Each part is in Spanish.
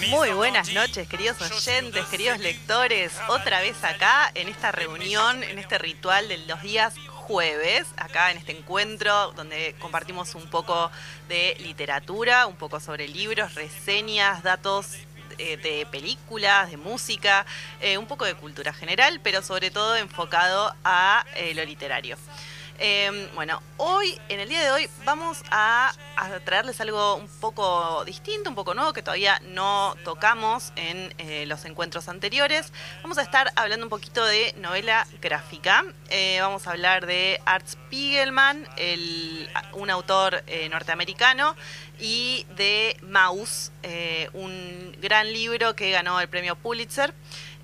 Muy buenas noches, queridos oyentes, queridos lectores. Otra vez acá en esta reunión, en este ritual de los días jueves, acá en este encuentro donde compartimos un poco de literatura, un poco sobre libros, reseñas, datos eh, de películas, de música, eh, un poco de cultura general, pero sobre todo enfocado a eh, lo literario. Em, bueno, hoy, en el día de hoy, vamos a, traerles algo un poco distinto, un poco nuevo, que todavía no tocamos en eh, los encuentros anteriores. Vamos a estar hablando un poquito de novela gráfica. Eh, vamos a hablar de Art Spiegelman, un autor eh, norteamericano, y de Mouse, un gran libro que ganó el premio Pulitzer.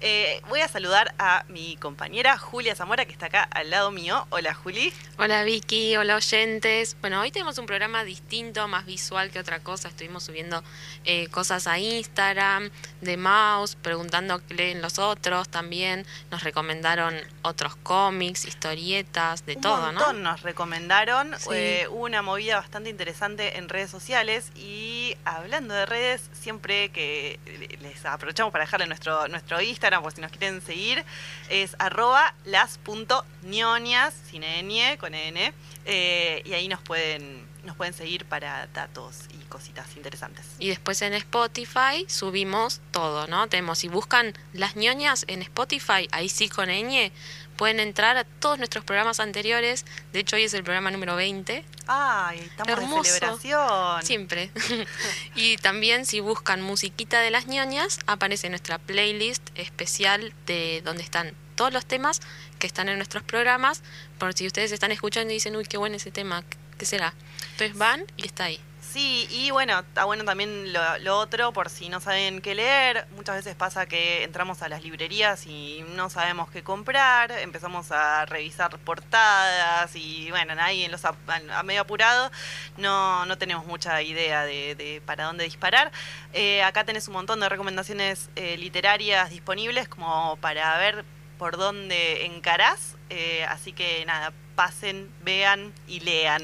Eh, voy a saludar a mi compañera Julia Zamora, que está acá al lado mío. Hola, Juli. Hola, Vicky. Hola, oyentes. Bueno, hoy tenemos un programa distinto, más visual que otra cosa. Estuvimos subiendo eh, cosas a Instagram, de Mouse, preguntando qué leen los otros también. Nos recomendaron otros cómics, historietas, de todo, ¿no? Nos recomendaron. Eh, hubo una movida bastante interesante en redes sociales. Y hablando de redes, siempre que les aprovechamos para dejarle nuestro, nuestro Instagram por si nos quieren seguir, es arroba las.nionias, sin N, con N, eh, y ahí nos pueden, nos pueden seguir para datos y cositas interesantes. Y después en Spotify subimos todo, ¿no? Tenemos, si buscan las ñoñas en Spotify, ahí sí con ñ, pueden entrar a todos nuestros programas anteriores. De hecho, hoy es el programa número 20. ¡Ay, estamos de celebración! Siempre. y también, si buscan musiquita de las ñoñas, aparece nuestra playlist especial de donde están todos los temas que están en nuestros programas. Por si ustedes están escuchando y dicen, uy, qué bueno ese tema, ¿qué será? Entonces van y está ahí. Sí, y bueno, está bueno también lo, otro, por si no saben qué leer. Muchas veces pasa que entramos a las librerías y no sabemos qué comprar, empezamos a revisar portadas y bueno, ahí en los a, medio apurado no, no tenemos mucha idea de, para dónde disparar. Eh, acá tenés un montón de recomendaciones eh, literarias disponibles como para ver por dónde encarás. Eh, así que nada, pasen, vean y lean.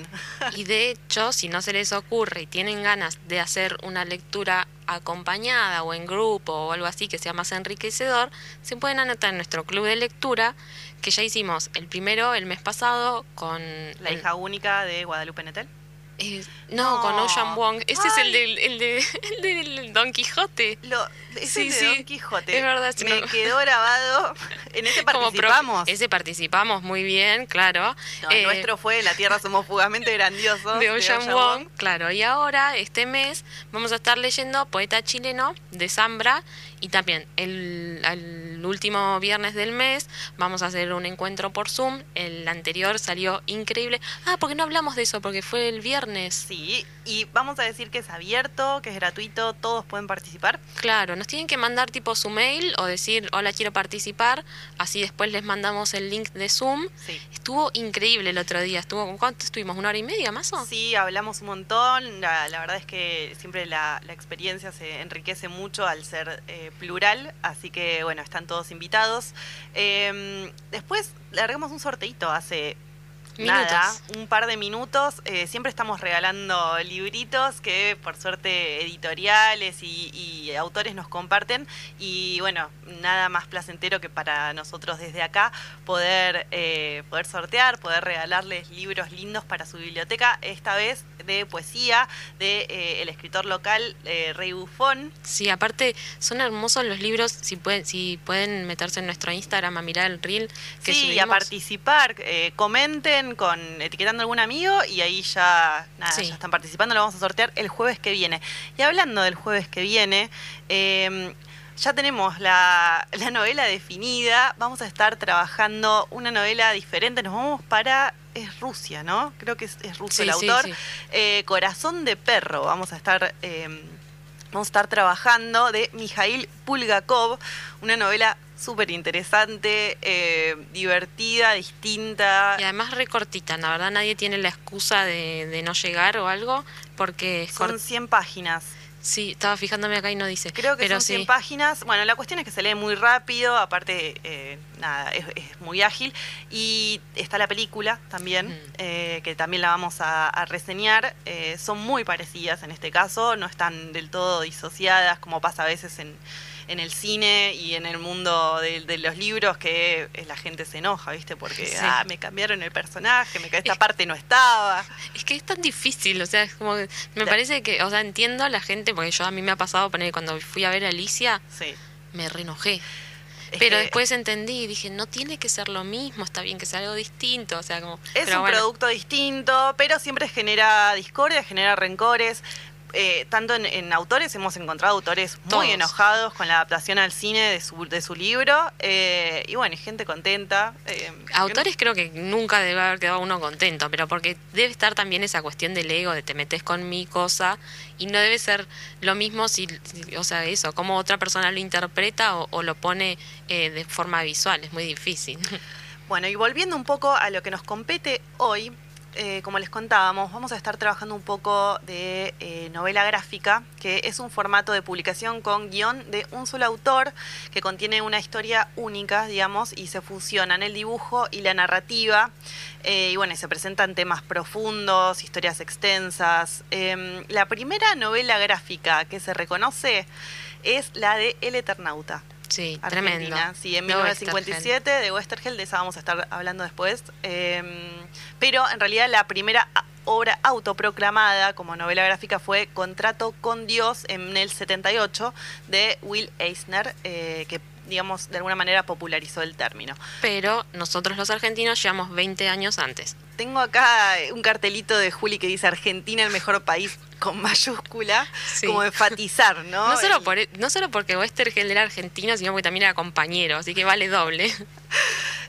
Y de hecho, si no se les ocurre y tienen ganas de hacer una lectura acompañada o en grupo o algo así que sea más enriquecedor, se pueden anotar en nuestro club de lectura, que ya hicimos el primero el mes pasado con... La hija única de Guadalupe Netel. Eh, no, con Ocean Wong. Ese es el del, el, de, el del Don Quijote. Lo, sí, sí, Don Quijote. Es verdad. Me quedó grabado. En ese participamos. ese participamos muy bien, claro. el eh, nuestro fue La Tierra Somos Fugamente Grandiosos. De Ocean, Wong, claro. Y ahora, este mes, vamos a estar leyendo Poeta Chileno de Zambra y también el, último viernes del mes vamos a hacer un encuentro por Zoom. El anterior salió increíble. Ah, porque no hablamos de eso, porque fue el viernes. Sí, y vamos a decir que es abierto, que es gratuito, todos pueden participar. Claro, nos tienen que mandar tipo su mail o decir, hola, quiero participar. Así después les mandamos el link de Zoom. Sí. Estuvo increíble el otro día. Estuvo, ¿Cuánto estuvimos? ¿Una hora y media más o? Sí, hablamos un montón. La, verdad es que siempre la, experiencia se enriquece mucho al ser... Eh, plural, así que bueno, están todos invitados. Em, después largamos un sorteito hace Nada, un par de minutos. Eh, siempre estamos regalando libritos que por suerte editoriales y, autores nos comparten. Y bueno, nada más placentero que para nosotros desde acá poder, eh, poder sortear, poder regalarles libros lindos para su biblioteca. Esta vez de poesía de eh, el escritor local Rey Bufón. Sí, aparte son hermosos los libros. Si pueden, si pueden meterse en nuestro Instagram a mirar el reel que sí, a participar, comenten con etiquetando a algún amigo y ahí ya, nada, ya están participando, lo vamos a sortear el jueves que viene. Y hablando del jueves que viene, em, ya tenemos la, novela definida, vamos a estar trabajando una novela diferente, nos vamos para es Rusia, ¿no? Creo que es, ruso el autor. Eh, Corazón de perro, vamos a estar em, vamos a estar trabajando de Mijail Pulgakov, una novela súper interesante, eh, divertida, distinta. Y además recortita, la verdad nadie tiene la excusa de, no llegar o algo, porque... Son 100 páginas. Sí, estaba fijándome acá y no dice. Creo que son 100 páginas. Bueno, la cuestión es que se lee muy rápido, aparte, eh, nada, es, muy ágil. Y está la película también, mm. eh, que también la vamos a, a reseñar. son muy parecidas en este caso, no están del todo disociadas como pasa a veces en en el cine y en el mundo de, los libros que la gente se enoja, ¿viste? Porque, ah, me cambiaron el personaje, me esta parte no estaba. Es que es tan difícil, o sea, es como me parece que, o sea, entiendo a la gente, porque yo a mí me ha pasado poner cuando fui a ver a Alicia, me renojé. pero después entendí y dije, no tiene que ser lo mismo, está bien que sea algo distinto, o sea, como... Es un producto distinto, pero siempre genera discordia, genera rencores. Eh, tanto en, autores, hemos encontrado autores muy enojados con la adaptación al cine de su, de su libro, eh, y bueno, gente contenta. Eh, autores creo que nunca debe haber quedado uno contento, pero porque debe estar también esa cuestión del ego, de te metes con mi cosa, y no debe ser lo mismo si, o sea, eso, como otra persona lo interpreta o, o lo pone de forma visual, es muy difícil. Bueno, y volviendo un poco a lo que nos compete hoy, eh, como les contábamos, vamos a estar trabajando un poco de eh, novela gráfica, que es un formato de publicación con guion de un solo autor, que contiene una historia única, digamos, y se fusionan el dibujo y la narrativa. Eh, y bueno, se presentan temas profundos, historias extensas. Em, la primera novela gráfica que se reconoce es la de El Eternauta. Sí, tremendo. Sí, en 1957 de Westergel, de esa vamos a estar hablando después. Em, pero en realidad la primera obra autoproclamada como novela gráfica fue Contrato con Dios en el 78 de Will Eisner, eh, que digamos, de alguna manera popularizó el término. Pero nosotros los argentinos llevamos 20 años antes. Tengo acá un cartelito de Juli que dice Argentina el mejor país con mayúscula, como enfatizar, ¿no? No solo, por, e, no solo porque Westergel era argentino, sino porque también era compañero, así que vale doble.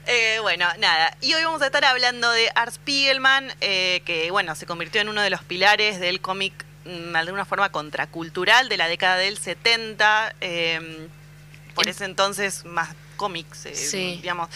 Eh, bueno, nada. Y hoy vamos a estar hablando de Art Spiegelman, eh, que bueno, se convirtió en uno de los pilares del cómic mm, de alguna forma contracultural de la década del 70. Eh, por ese entonces más cómics, digamos.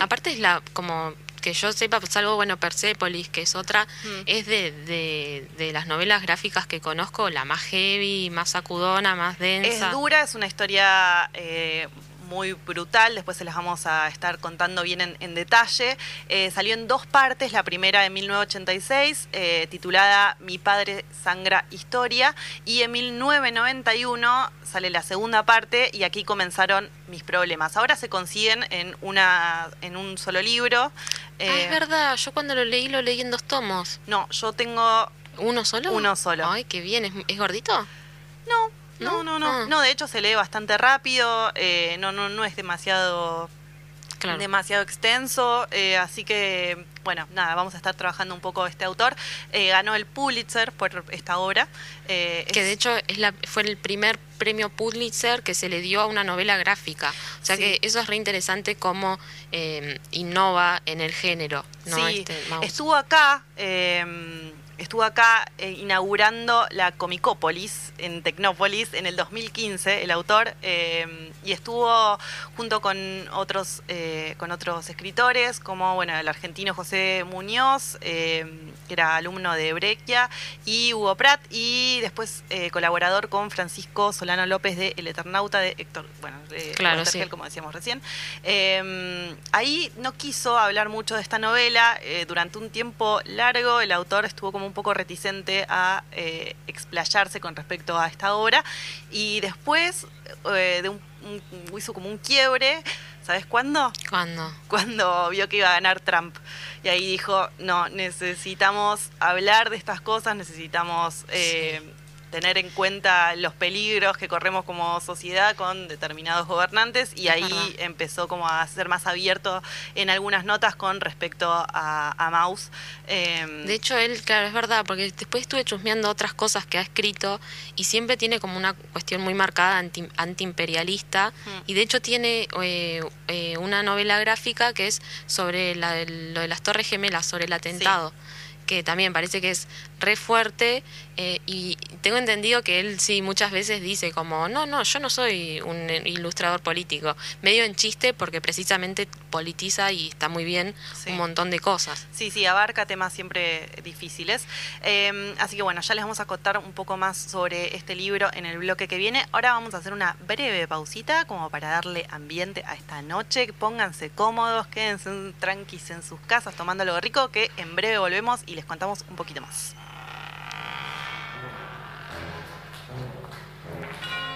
Aparte es la como que yo sepa, pues algo, bueno, Persepolis, que es otra, mm. es de, de, las novelas gráficas que conozco, la más heavy, más sacudona, más densa. Es dura, es una historia eh, muy brutal, después se las vamos a estar contando bien en, detalle. Eh, salió en dos partes, la primera en 1986, eh, titulada Mi padre sangra historia, y en 1991 sale la segunda parte y aquí comenzaron mis problemas. Ahora se consiguen en, una, en un solo libro. ah, es eh, verdad, yo cuando lo leí lo leí en dos tomos. No, yo tengo... ¿Uno solo? Uno solo. Ay, qué bien, ¿es, gordito? No, no, no, no. No, de hecho se lee bastante rápido, eh, no, no, no es demasiado demasiado extenso, eh, así que, bueno, nada, vamos a estar trabajando un poco este autor. Eh, ganó el Pulitzer por esta obra. que de hecho es la, fue el primer premio Pulitzer que se le dio a una novela gráfica. O sea que eso es re interesante cómo innova en el género. Sí, este, estuvo acá estuvo acá eh, inaugurando la Comicópolis en Tecnópolis en el 2015, el autor, eh, y estuvo junto con otros, eh, con otros escritores, como bueno, el argentino José Muñoz, que era alumno de Brequia, y Hugo Pratt, y después colaborador con Francisco Solano López de El Eternauta de Héctor, bueno, de claro, como decíamos recién. ahí no quiso hablar mucho de esta novela, durante un tiempo largo el autor estuvo como un poco reticente a eh, explayarse con respecto a esta obra y después eh, de un, hizo como un quiebre, ¿sabes cuándo? ¿Cuándo? Cuando vio que iba a ganar Trump. Y ahí dijo, no, necesitamos hablar de estas cosas, necesitamos eh, tener en cuenta los peligros que corremos como sociedad con determinados gobernantes y ahí empezó como a ser más abierto en algunas notas con respecto a, a Maus. Em, de hecho, él, claro, es verdad, porque después estuve chusmeando otras cosas que ha escrito y siempre tiene como una cuestión muy marcada anti, antiimperialista. Y de hecho tiene eh, eh, una novela gráfica que es sobre lo de las Torres Gemelas, sobre el atentado que también parece que es re fuerte Eh, y tengo entendido que él sí muchas veces dice como, no, no, yo no soy un ilustrador político, medio en chiste porque precisamente politiza y está muy bien un montón de cosas. Sí, sí, abarca temas siempre difíciles. Em, así que bueno, ya les vamos a contar un poco más sobre este libro en el bloque que viene. Ahora vamos a hacer una breve pausita como para darle ambiente a esta noche. Pónganse cómodos, quédense tranquis en sus casas tomando algo rico que en breve volvemos y les contamos un poquito más.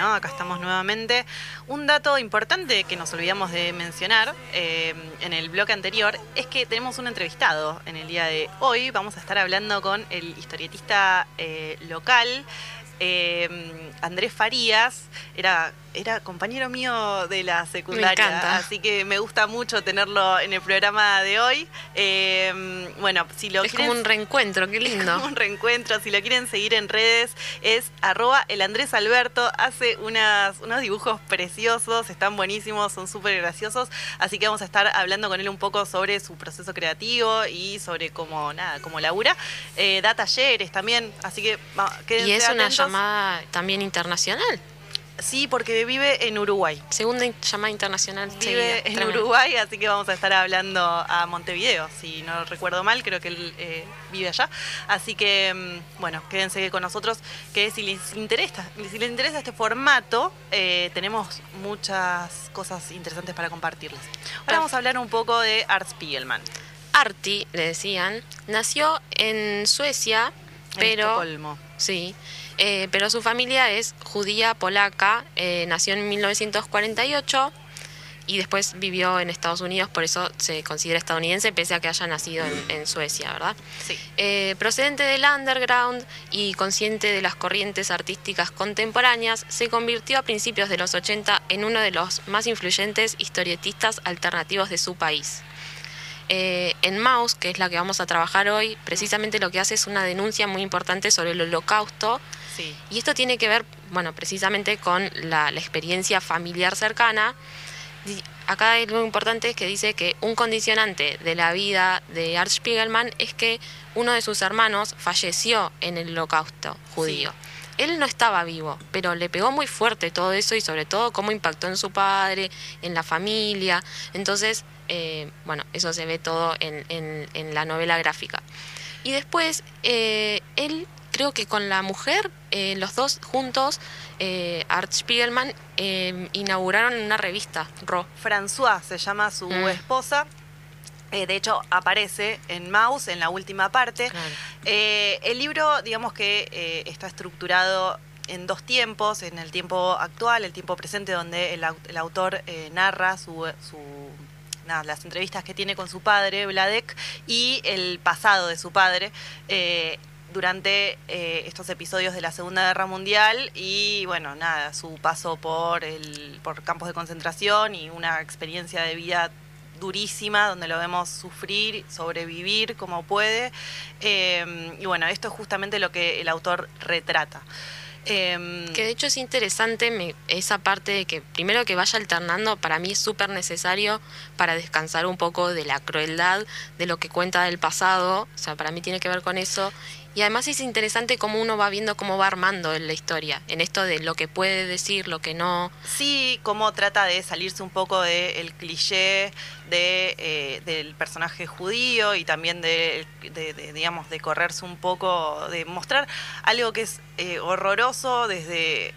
Acá estamos nuevamente. Un dato importante que nos olvidamos de mencionar eh, en el bloque anterior es que tenemos un entrevistado en el día de hoy. Vamos a estar hablando con el historietista eh, local eh, Andrés Farías. Era era compañero mío de la secundaria, así que me gusta mucho tenerlo en el programa de hoy. Em, bueno, si lo es como un reencuentro, qué lindo. un reencuentro, si lo quieren seguir en redes es arroba el Andrés Alberto, hace unas, unos dibujos preciosos, están buenísimos, son súper graciosos, así que vamos a estar hablando con él un poco sobre su proceso creativo y sobre cómo, nada, cómo labura. Eh, da talleres también, así que quédense Y es una llamada también internacional. Sí, porque vive en Uruguay. Segunda llamada internacional. Vive en Uruguay, así que vamos a estar hablando a Montevideo. Si no recuerdo mal, creo que él eh, vive allá. Así que, mm, bueno, quédense con nosotros, que si les interesa, si les interesa este formato, eh, tenemos muchas cosas interesantes para compartirles. Ahora vamos a hablar un poco de Art Spiegelman. Arti, le decían, nació en Suecia, pero... Estocolmo. Sí eh, pero su familia es judía polaca, eh, nació en 1948 y después vivió en Estados Unidos, por eso se considera estadounidense, pese a que haya nacido en, Suecia, ¿verdad? Sí. Eh, procedente del underground y consciente de las corrientes artísticas contemporáneas, se convirtió a principios de los 80 en uno de los más influyentes historietistas alternativos de su país. en Maus, que es la que vamos a trabajar hoy, precisamente lo que hace es una denuncia muy importante sobre el holocausto y esto tiene que ver, bueno, precisamente con la, experiencia familiar cercana. acá lo importante es que dice que un condicionante de la vida de Art Spiegelman es que uno de sus hermanos falleció en el holocausto judío. Él no estaba vivo, pero le pegó muy fuerte todo eso y sobre todo cómo impactó en su padre, en la familia. Entonces, eh, bueno, eso se ve todo en, en, la novela gráfica. Y después, eh, él creo que con la mujer, eh, los dos juntos, eh, Art Spiegelman, eh, inauguraron una revista, Ro. François se llama su mm. esposa. de hecho, aparece en Mouse en la última parte. el libro, digamos que está estructurado en dos tiempos, en el tiempo actual, el tiempo presente, donde el, autor narra su, las entrevistas que tiene con su padre, Vladek, y el pasado de su padre durante eh, estos episodios de la Segunda Guerra Mundial y bueno, nada, su paso por, el, por campos de concentración y una experiencia de vida durísima donde lo vemos sufrir, sobrevivir como puede. Eh, y bueno, esto es justamente lo que el autor retrata. Em, que de hecho es interesante esa parte de que primero que vaya alternando, para mí es súper necesario para descansar un poco de la crueldad de lo que cuenta del pasado, o sea, para mí tiene que ver con eso y además es interesante cómo uno va viendo cómo va armando en la historia, en esto de lo que puede decir, lo que no. Sí, cómo trata de salirse un poco del cliché de, eh, del personaje judío y también de, digamos, de correrse un poco, de mostrar algo que es eh, horroroso desde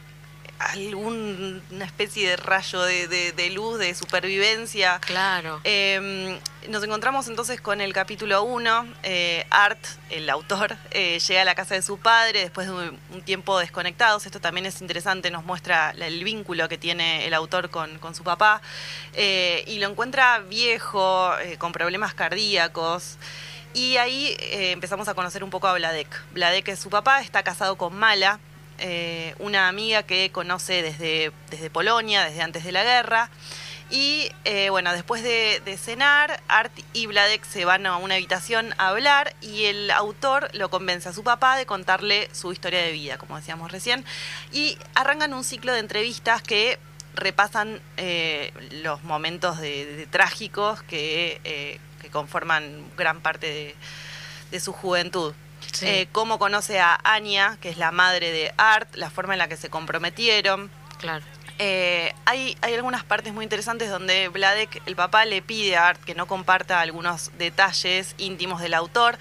alguna especie de rayo de, luz, de supervivencia. Claro. Em, nos encontramos entonces con el capítulo 1. Eh, Art, el autor, eh, llega a la casa de su padre después de un, tiempo desconectados. Esto también es interesante, nos muestra el vínculo que tiene el autor con, su papá. Eh, y lo encuentra viejo, con problemas cardíacos. Y ahí empezamos a conocer un poco a Vladek. Vladek es su papá, está casado con Mala, eh, una amiga que conoce desde, desde Polonia, desde antes de la guerra. Y eh, bueno, después de, cenar, Art y Vladek se van a una habitación a hablar y el autor lo convence a su papá de contarle su historia de vida, como decíamos recién, y arrancan un ciclo de entrevistas que repasan eh, los momentos de, trágicos que, conforman gran parte de su juventud. Eh, cómo conoce a Anya, que es la madre de Art, la forma en la que se comprometieron. Claro. Eh, hay, hay, algunas partes muy interesantes donde Vladek, el papá, le pide a Art que no comparta algunos detalles íntimos del autor,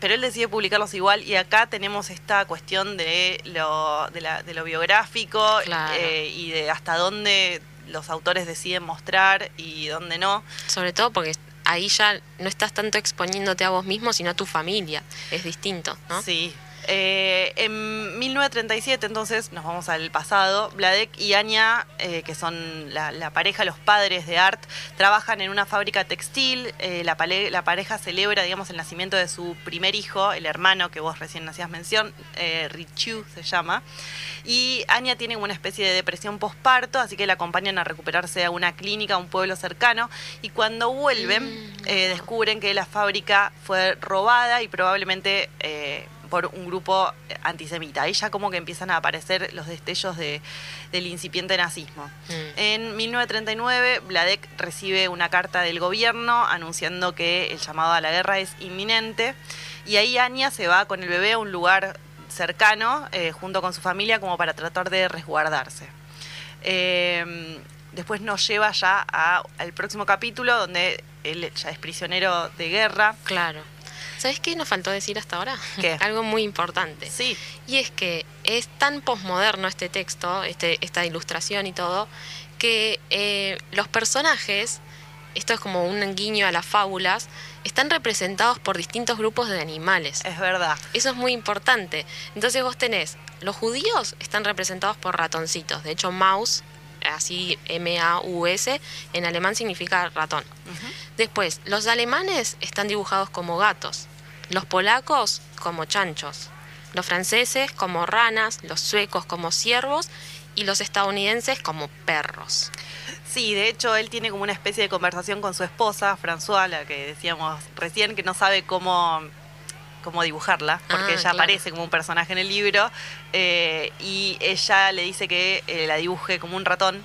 pero él decide publicarlos igual y acá tenemos esta cuestión de lo, de, lo biográfico eh, y de hasta dónde los autores deciden mostrar y dónde no. Sobre todo porque ahí ya no estás tanto exponiéndote a vos mismo, sino a tu familia. Es distinto, ¿no? Sí. Eh, en 1937, entonces, nos vamos al pasado, Vladek y Anya, eh, que son la, pareja, los padres de Art, trabajan en una fábrica textil. Eh, la, la, pareja celebra, digamos, el nacimiento de su primer hijo, el hermano que vos recién hacías mención, Richu se llama. Y Anya tiene una especie de depresión posparto, así que la acompañan a recuperarse a una clínica, a un pueblo cercano. Y cuando vuelven, mm. descubren que la fábrica fue robada y probablemente por un grupo antisemita. Ahí ya como que empiezan a aparecer los destellos de, del incipiente nazismo. Mm. En 1939, Vladek recibe una carta del gobierno anunciando que el llamado a la guerra es inminente. Y ahí Anya se va con el bebé a un lugar cercano eh, junto con su familia como para tratar de resguardarse. Em, después nos lleva ya al próximo capítulo donde él ya es prisionero de guerra. Claro. ¿Sabes qué nos faltó decir hasta ahora? ¿Qué? Algo muy importante. Sí. Y es que es tan posmoderno este texto, este, esta ilustración y todo, que eh, los personajes, esto es como un guiño a las fábulas, están representados por distintos grupos de animales. Es verdad. Eso es muy importante. Entonces vos tenés, los judíos están representados por ratoncitos. De hecho, mouse, así M-A-U-S, en alemán significa ratón. Después, los alemanes están dibujados como gatos. Los polacos como chanchos. Los franceses como ranas. Los suecos como ciervos. Y los estadounidenses como perros. Sí, de hecho él tiene como una especie de conversación con su esposa, François, la que decíamos recién, que no sabe cómo, cómo dibujarla, porque ah, ella aparece como un personaje en el libro, eh, y ella le dice que eh, la dibuje como un ratón.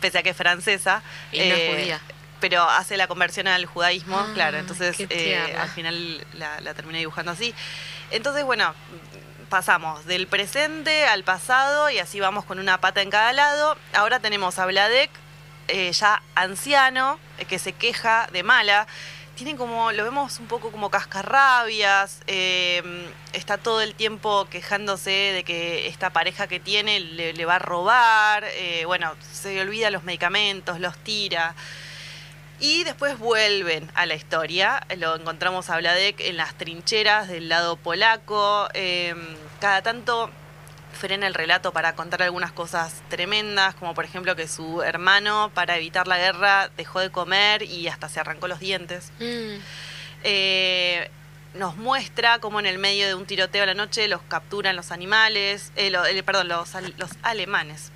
pese a que es francesa. Y no es judía. Pero hace la conversión al judaísmo, Ah, claro, entonces eh, al final la, la terminé dibujando así. Entonces, bueno, pasamos del presente al pasado y así vamos con una pata en cada lado. Ahora tenemos a Vladek, eh, ya anciano, eh, que se queja de mala. Tiene como, lo vemos un poco como cascarrabias, eh, está todo el tiempo quejándose de que esta pareja que tiene le, le va a robar, eh, bueno, se olvida los medicamentos, los tira. Y después vuelven a la historia. Lo encontramos a Vladek en las trincheras del lado polaco. eh, cada tanto frena el relato para contar algunas cosas tremendas, como por ejemplo que su hermano, para evitar la guerra, dejó de comer y hasta se arrancó los dientes. Mm, Eh, nos muestra cómo en el medio de un tiroteo a la noche los capturan los animales, eh, lo- eh, perdón, los, los alemanes.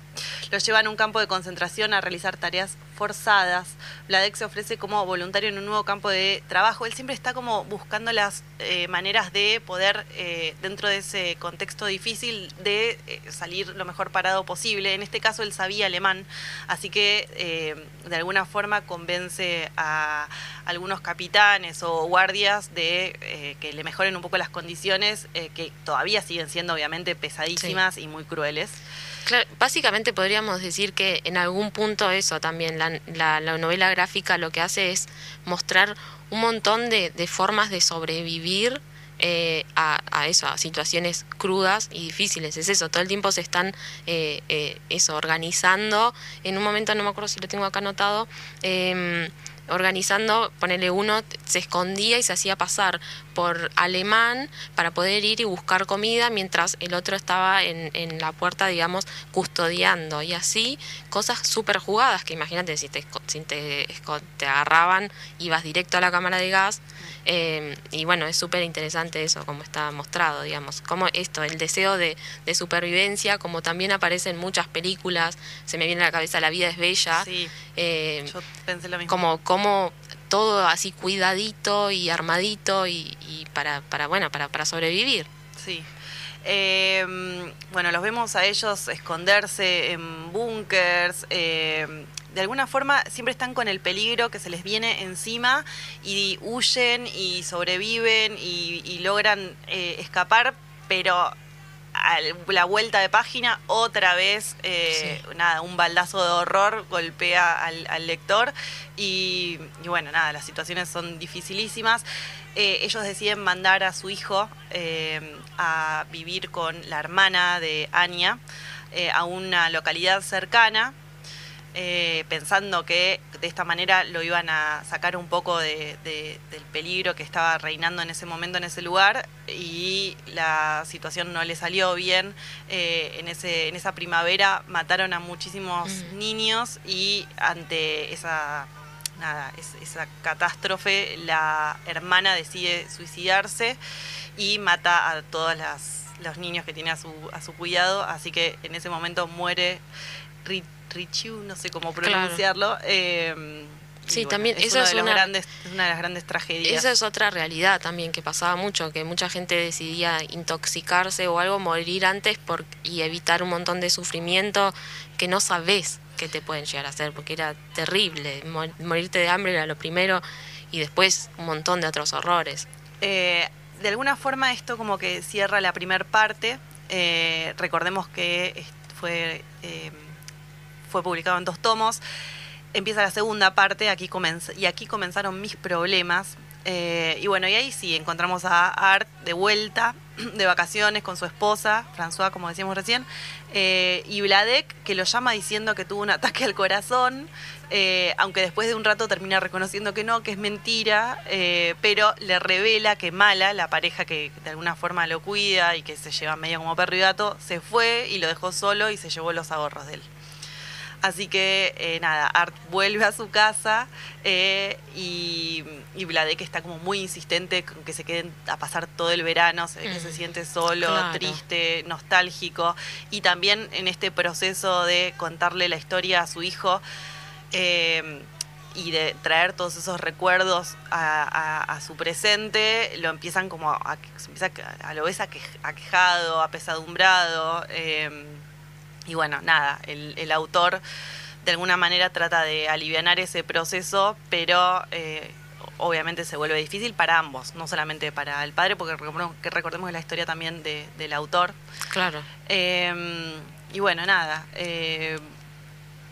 Los llevan a un campo de concentración a realizar tareas forzadas. Vladek se ofrece como voluntario en un nuevo campo de trabajo. Él siempre está como buscando las eh, maneras de poder, eh, dentro de ese contexto difícil, de eh, salir lo mejor parado posible. En este caso él sabía alemán, así que de alguna forma convence a algunos capitanes o guardias de que le mejoren un poco las condiciones, que todavía siguen siendo obviamente pesadísimas y muy crueles. Claro, básicamente podríamos decir que en algún punto eso también, la, la- la novela gráfica lo que hace es mostrar un montón de, de formas de sobrevivir eh, a, a eso, a situaciones crudas y difíciles. Es eso, todo el tiempo se están eh, eh, eso, organizando. En un momento, no me acuerdo si lo tengo acá anotado, em, organizando, ponele uno, se escondía y se hacía pasar por alemán para poder ir y buscar comida mientras el otro estaba en, en la puerta, digamos, custodiando. Y así, cosas súper jugadas, que imagínate, si, te, si te, te agarraban, ibas directo a la cámara de gas. eh, y bueno, es súper interesante eso, como está mostrado, digamos. Como esto, el deseo de, de supervivencia, como también aparece en muchas películas, se me viene a la cabeza La vida es bella. Sí, eh, yo pensé lo mismo. como, como todo así cuidadito y armadito y, para, para, bueno, para, para sobrevivir. Sí. Eh, bueno, los vemos a ellos esconderse en búnkers. eh, de alguna forma siempre están con el peligro que se les viene encima y huyen y sobreviven y, y logran eh, escapar, pero a la vuelta de página otra vez eh, nada un baldazo de horror golpea al, al lector y, y bueno nada las situaciones son dificilísimas. Eh, ellos deciden mandar a su hijo eh, a vivir con la hermana de Anya a una localidad cercana eh, pensando que de esta manera lo iban a sacar un poco de- de- del peligro que estaba reinando en ese momento en ese lugar y la situación no le salió bien. Eh, en, ese, en esa primavera mataron a muchísimos Mm. niños y ante esa, nada, es- esa catástrofe la hermana decide suicidarse y mata a todos los niños que tiene a su, a su cuidado, así que en ese momento muere Richiu, no sé cómo Claro. pronunciarlo. eh, Sí, también es, uno es una- grandes, es una de las grandes tragedias. Esa es otra realidad también que pasaba mucho, que mucha gente decidía intoxicarse o algo, morir antes por, y evitar un montón de sufrimiento que no sabes que te pueden llegar a hacer, porque era terrible. Mo- Morirte de hambre era lo primero y después un montón de otros horrores. Eh, de alguna forma esto como que cierra la primer parte. Eh, recordemos que fue, eh, fue publicado en dos tomos. Empieza la segunda parte aquí y aquí comenzaron mis problemas. Eh, y bueno, y ahí sí, encontramos a Art de vuelta, de vacaciones con su esposa, François, como decíamos recién, eh, y Vladek, que lo llama diciendo que tuvo un ataque al corazón, eh, aunque después de un rato termina reconociendo que no, que es mentira, pero le revela que Mala, la pareja que de alguna forma lo cuida y que se lleva medio como perro y gato, se fue y lo dejó solo y se llevó los ahorros de él. Así que eh, nada, Art vuelve a su casa eh, y, y Vladek está como muy insistente con que se queden a pasar todo el verano, se ve que Mm, se siente solo, claro. triste, nostálgico y también en este proceso de contarle la historia a su hijo eh, y de traer todos esos recuerdos a, a- a su presente, lo empiezan como a, a, lo ves aquej- aquejado, apesadumbrado. eh, y bueno, nada, el, el autor de alguna manera trata de aliviar ese proceso, pero eh, obviamente se vuelve difícil para ambos, no solamente para el padre, porque recordemos que, recordemos la historia también del autor. Claro. Em, y bueno, nada, eh,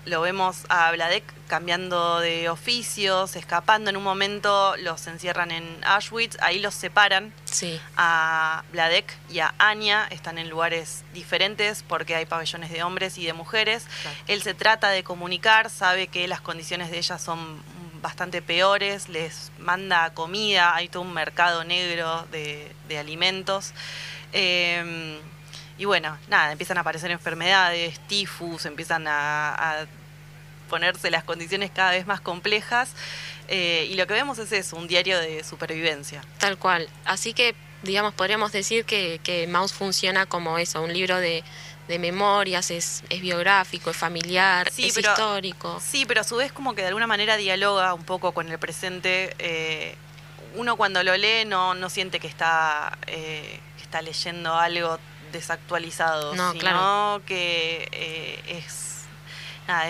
lo vemos a Vladek cambiando de oficios, escapando en un momento, los encierran en Auschwitz, ahí los separan. Sí. A Vladek y a Anya están en lugares diferentes porque hay pabellones de hombres y de mujeres. Él se trata de comunicar, sabe que las condiciones de ellas son bastante peores, les manda comida, hay todo un mercado negro de, alimentos. Em, y bueno, nada, empiezan a aparecer enfermedades, tifus, empiezan a, ponerse las condiciones cada vez más complejas. Eh, y lo que vemos es eso, un diario de supervivencia. Tal cual. Así que, digamos, podríamos decir que, que Mouse funciona como eso, un libro de, de memorias, es, es biográfico, es familiar, es histórico. Sí, pero a su vez como que de alguna manera dialoga un poco con el presente. Eh, uno cuando lo lee no, no siente que está, eh, está leyendo algo desactualizado, sino que eh, es,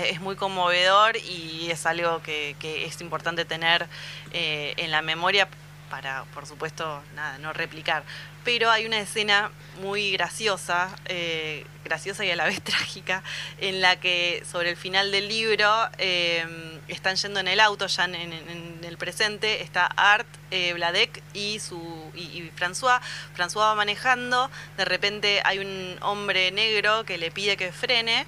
es muy conmovedor y es algo que, que es importante tener en la memoria para, por supuesto, nada, no replicar. Pero hay una escena muy graciosa, eh, graciosa y a la vez trágica, en la que sobre el final del libro eh, están yendo en el auto, ya en, el presente, está Art, eh, Vladek y, su, y, François. François va manejando, de repente hay un hombre negro que le pide que frene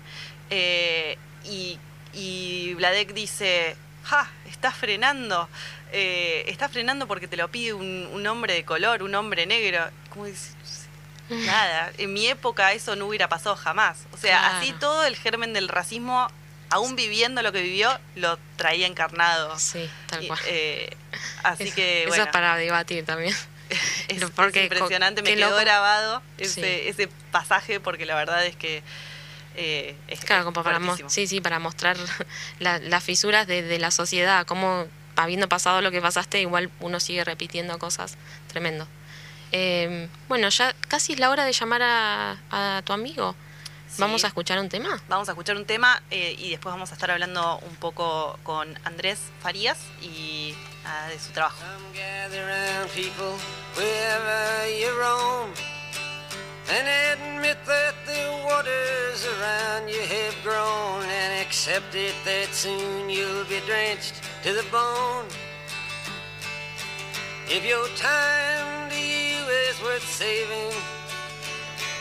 y, y Vladek dice, ¡ja! Está frenando. Eh, está frenando porque te lo pide un, hombre de color, un hombre negro. Como nada, en mi época eso no hubiera pasado jamás. O sea, así todo el germen del racismo, aún viviendo lo que vivió, lo traía encarnado. Sí, tal cual. Eh, así que, bueno. Eso es para debatir también. es, porque impresionante, me quedó grabado ese, ese pasaje porque la verdad es que eh, es, claro, para, sí, sí, para mostrar las fisuras de, la sociedad, cómo habiendo pasado lo que pasaste, igual uno sigue repitiendo cosas. Tremendo. Eh, bueno, ya casi es la hora de llamar a, tu amigo. ¿Vamos a escuchar un tema? Vamos a escuchar un tema eh, y después vamos a estar hablando un poco con Andrés Farías y de su trabajo. and admit that the waters around you have grown and accept it that soon you'll be drenched to the bone. If your time to you is worth saving,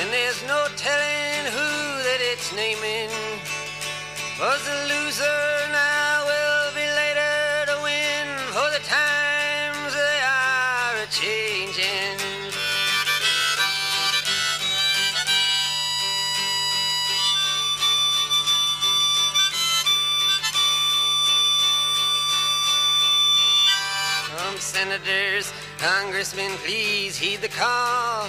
And there's no telling who that it's naming. Was the loser now will be later to win, for the times they are a changing. senators, congressmen, please heed the call.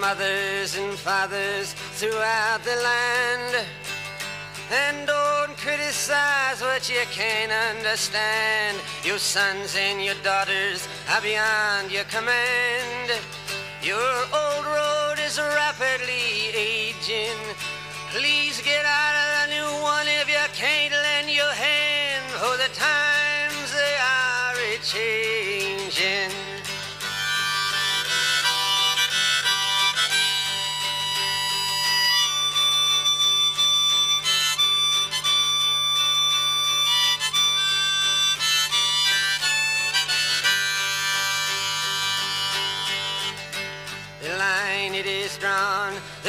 Mothers and fathers throughout the land. And don't criticize what you can't understand. Your sons and your daughters are beyond your command. Your old road is rapidly aging. Please get out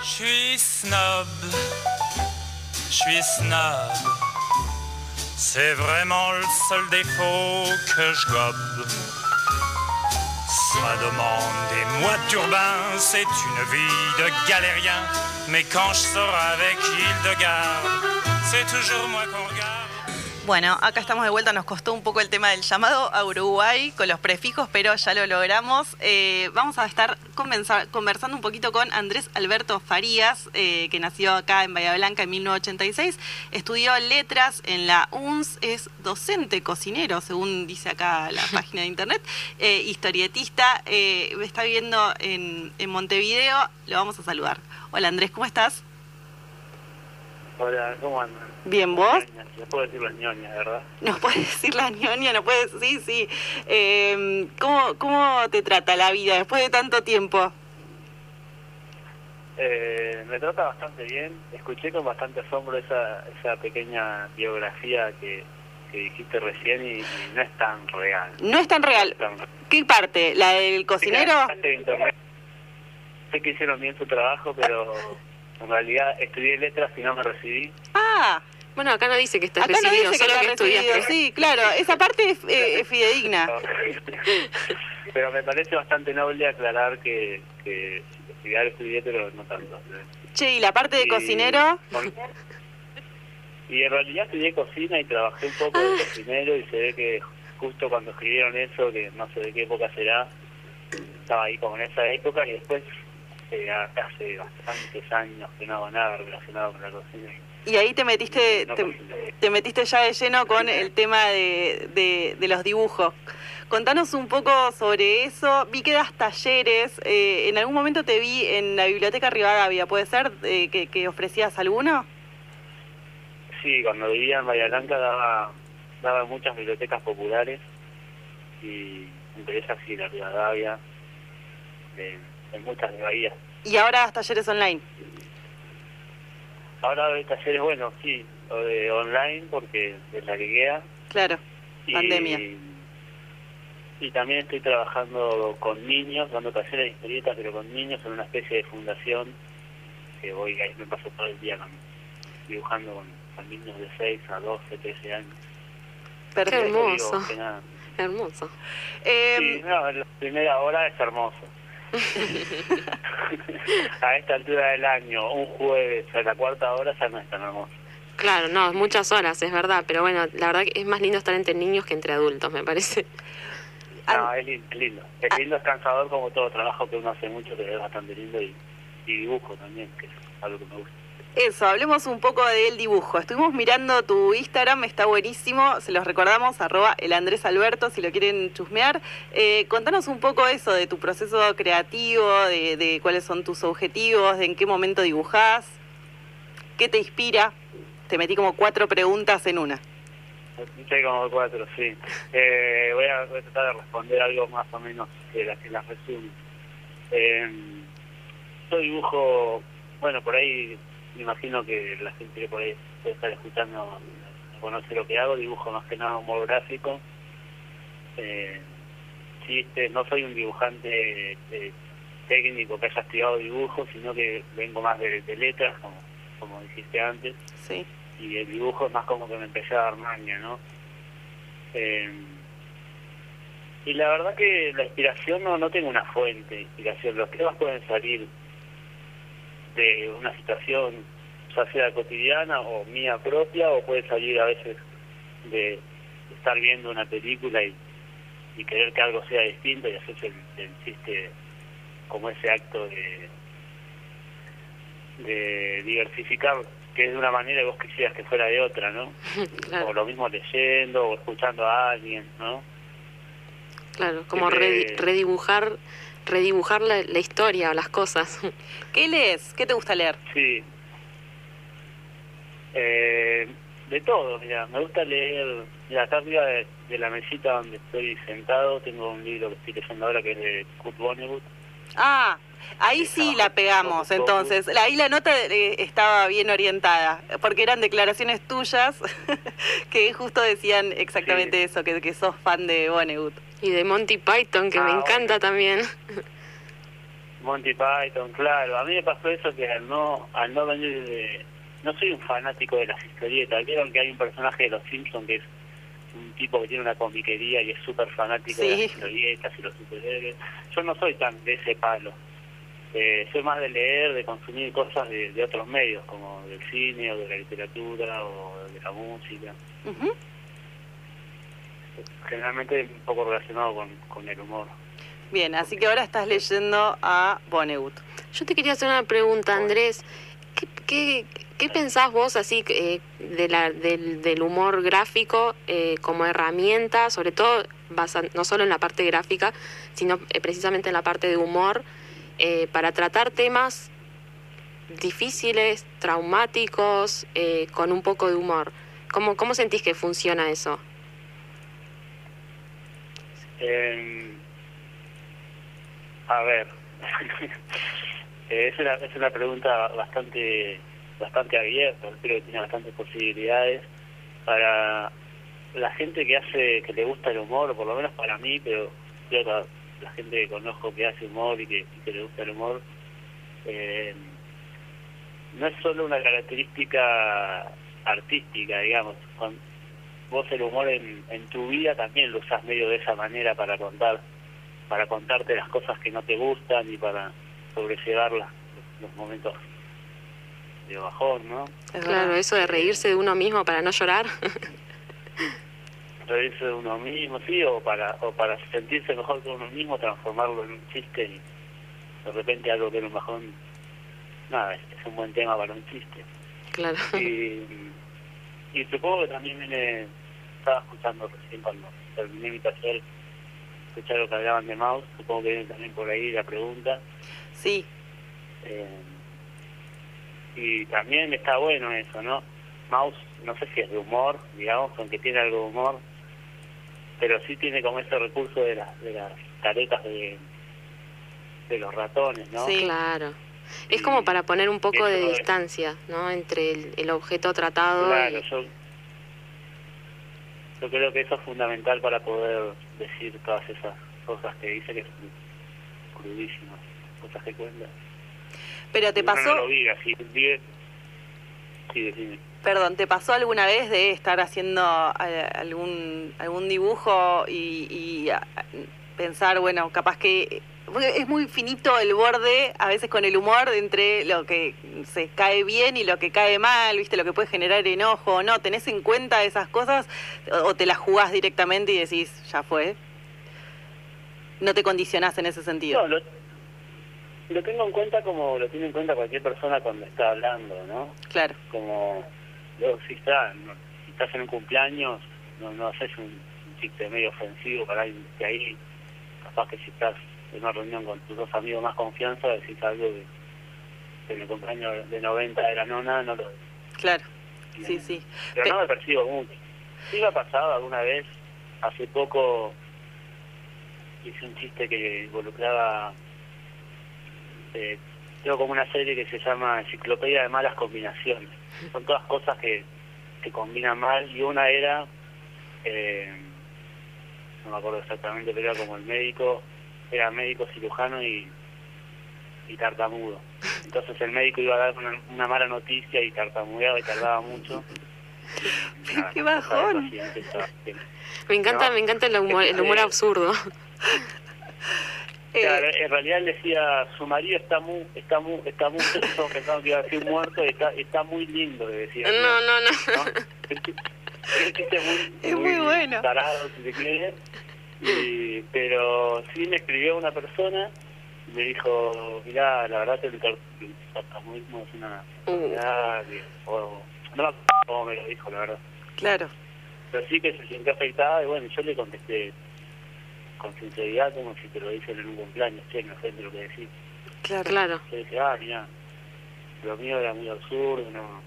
Je suis snob. Je suis snob. C'est vraiment le seul défaut que je gobe. Ça demande des mois de turbin, c'est une vie de galérien. Mais quand je sors avec Hildegarde, Bueno, acá estamos de vuelta, nos costó un poco el tema del llamado a Uruguay con los prefijos, pero ya lo logramos. Eh, vamos a estar conversando un poquito con Andrés Alberto Farías, eh, que nació acá en Bahía Blanca en 1986, estudió letras en la UNS, es docente cocinero, según dice acá la página de internet, eh, historietista, eh, está viviendo en, en Montevideo, lo vamos a saludar. Hola Andrés, ¿cómo estás? Hola, ¿cómo andan? Bien, ¿vos? Se puede decir las ñoñas, ¿verdad? ¿Nos puedes decir la ñoña? ¿No puedes? Sí, sí. Eh, ¿cómo, ¿Cómo te trata la vida después de tanto tiempo? Eh, me trata bastante bien. Escuché con bastante asombro esa, esa pequeña biografía que, que dijiste recién y, y no es tan real. No es tan real. Tan- ¿Qué parte? ¿La del cocinero? Sé que hicieron bien su trabajo, pero en realidad estudié letras y no me recibí. Ah, Bueno, acá no dice que estás acá no recibido, que solo que recibido. Sí, claro. Esa parte es, eh, es fidedigna. Pero me parece bastante noble aclarar que, que estudiar estudié, pero no tanto. Che, ¿y la parte de Y- cocinero? Y en realidad estudié cocina y trabajé un poco de cocinero y se ve que justo cuando escribieron eso, que no sé de qué época será, estaba ahí como en esa época y después eh, hace bastantes años que no hago nada relacionado con la cocina. Y ahí te metiste, No te, metiste ya de lleno con el tema de, de, de los dibujos. Contanos un poco sobre eso. Vi que das talleres. eh, en algún momento te vi en la biblioteca Rivadavia. ¿Puede ser eh, que, que ofrecías alguno? Sí, cuando vivía en Bahía Blanca daba, daba muchas bibliotecas populares y entre esas sí, la Rivadavia, de, de muchas de Bahía. Y ahora das talleres online. Ahora doy talleres, bueno, sí, de online porque es la que queda. Claro, Y, pandemia. Y también estoy trabajando con niños, dando talleres de historietas, pero con niños en una especie de fundación que voy, ahí me paso todo el día con- dibujando con, con niños de 6 a 12, 13 años. Perfecto. hermoso. Digo, que nada. Hermoso. Eh, Sí, no, la primera hora es hermoso. a esta altura del año, un jueves a la cuarta hora ya no es tan hermoso. Claro, no, muchas horas, es verdad, pero bueno, la verdad que es más lindo estar entre niños que entre adultos, me parece. No, es lindo, es lindo. Es lindo, es cansador como todo trabajo que uno hace mucho, pero es bastante lindo y, y dibujo también, que es algo que me gusta. Eso, hablemos un poco del dibujo. Estuvimos mirando tu Instagram, está buenísimo, se los recordamos, arroba el Andrés Alberto, si lo quieren chusmear. Eh, contanos un poco eso de tu proceso creativo, de, de cuáles son tus objetivos, de en qué momento dibujás, qué te inspira. Te metí como cuatro preguntas en una. Hice como cuatro, sí. Eh, voy, a, voy a tratar de responder algo más o menos que las que las resumo. Eh, yo dibujo, bueno, por ahí me imagino que la gente que por ahí puede estar escuchando no conoce lo que hago, dibujo más que nada humor gráfico. Eh, chistes, no soy un dibujante eh, técnico que haya estudiado dibujo, sino que vengo más de, de letras, como, como dijiste antes Sí. y el dibujo es más como que me empecé a dar maña, ¿no? Eh, y la verdad que la inspiración no, no tengo una fuente de inspiración, los temas pueden salir de una situación ya sea cotidiana o mía propia o puede salir a veces de estar viendo una película y, y querer que algo sea distinto y hacerse el, el chiste como ese acto de de diversificar que es de una manera y vos quisieras que fuera de otra, ¿no? claro. O lo mismo leyendo o escuchando a alguien, ¿no? Claro, como Siempre- redibujar, redibujar la, la historia o las cosas. ¿Qué lees? ¿Qué te gusta leer? Sí. Eh, de todo, mira, me gusta leer, mira, acá arriba de, de la mesita donde estoy sentado tengo un libro que estoy leyendo ahora que es de Kurt Vonnegut. Ah, ahí sí la pegamos, entonces. Ahí la nota eh, estaba bien orientada, porque eran declaraciones tuyas que justo decían exactamente Sí. eso, que, que sos fan de Vonnegut. Y de Monty Python, que Ah, me bueno. encanta también. Monty Python, claro. A mí me pasó eso que al no, al no venir de... No soy un fanático de las historietas. Vieron que hay un personaje de Los Simpsons que es un tipo que tiene una comiquería y es súper fanático de las historietas y los superhéroes. Yo no soy tan de ese palo. Eh, soy más de leer, de consumir cosas de, de otros medios, como del cine o de la literatura o de la música. Ujú. Generalmente un poco relacionado con, con el humor. Bien, así que ahora estás leyendo a Vonnegut. Yo te quería hacer una pregunta. Andrés. ¿Qué, qué, qué pensás vos así eh, de la, del, del humor gráfico eh, como herramienta, sobre todo basa- no solo en la parte gráfica, sino eh, precisamente en la parte de humor, eh, para tratar temas difíciles, traumáticos, eh, con un poco de humor? ¿Cómo, ¿Cómo sentís que funciona eso? Eh, a ver, es, una, es una pregunta bastante bastante abierta, creo que tiene bastantes posibilidades. Para la gente que hace, que le gusta el humor, por lo menos para mí, pero que la, la gente que conozco que hace humor y que, le gusta el humor, eh, no es solo una característica artística, digamos, vos el humor en, en tu vida también lo usas medio de esa manera para contar para contarte las cosas que no te gustan y para sobrellevar las- los, los momentos de bajón, ¿no? Claro, eso de reírse de uno mismo para no llorar. Reírse de uno mismo, sí, o para o para sentirse mejor con uno mismo, transformarlo en un chiste y de repente algo que era un bajón, nada, es, es un buen tema para un chiste. claro. y, y supongo que también viene, estaba escuchando recién cuando terminé mi taller, escuchar lo que hablaban de Mouse, supongo que viene también por ahí la pregunta. Sí, Eh, y también está bueno eso, ¿no? Mouse, no sé si es de humor, digamos, aunque tiene algo de humor, pero sí tiene como ese recurso de, las de las caretas de, de los ratones, ¿no? Sí. Claro. Es como para poner un poco de distancia, ¿no? Entre el, el objeto tratado Claro, y... yo, yo creo que eso es fundamental para poder decir todas esas cosas que dice que son crudísimas, cosas que cuenta. pero te Uno pasó, No lo diga, si. Sí, decime. perdón, ¿te pasó alguna vez de estar haciendo eh, algún algún dibujo y, y, ah, pensar, bueno, capaz que es muy finito el borde, a veces con el humor, entre lo que se cae bien y lo que cae mal, ¿viste? Lo que puede generar enojo no. ¿Tenés en cuenta esas cosas o te las jugás directamente y decís, ya fue? No te condicionás en ese sentido. No, lo, lo tengo en cuenta como lo tiene en cuenta cualquier persona cuando está hablando, ¿no? Claro, Como, luego, si, está, si estás en un cumpleaños, no, no haces un, un chiste medio ofensivo para alguien que ahí, capaz que si estás en una reunión con tus dos amigos más confianza, decís algo de, de mi cumpleaños de 90 de la nona, no lo claro. Sí, sí. Pero Pe- no me percibo mucho. Sí me ha pasado alguna vez, hace poco hice un chiste que involucraba, eh, tengo como una serie que se llama Enciclopedia de Malas Combinaciones. Son todas cosas que, que combinan mal y una era, eh, no me acuerdo exactamente, pero era como el médico, era médico cirujano y, y tartamudo. Entonces el médico iba a dar una, una mala noticia y tartamudeaba y tardaba mucho. Nada, ¡Qué bajón! Me encanta, No. me encanta el humor, el humor Eh, absurdo. Eh, Claro, en realidad él decía, su marido está muy, está muy, está muy, pensaban que iba a decir muerto, y está, está muy lindo, le decía. No, no, no. es muy, Es muy bueno. tarado, si se quiere. Y- pero sí me escribió una persona me dijo, mirá, la verdad que el tartamuismo es una Uh. enfermedad, que- o, no me acuerdo cómo me lo dijo, la verdad. Claro. Pero sí que se sintió afectada y bueno, yo le contesté con sinceridad como si te lo dicen en un cumpleaños, che, no sé lo que decís. Claro. Claro. Yo dije, ah, mira, lo mío era muy absurdo, no,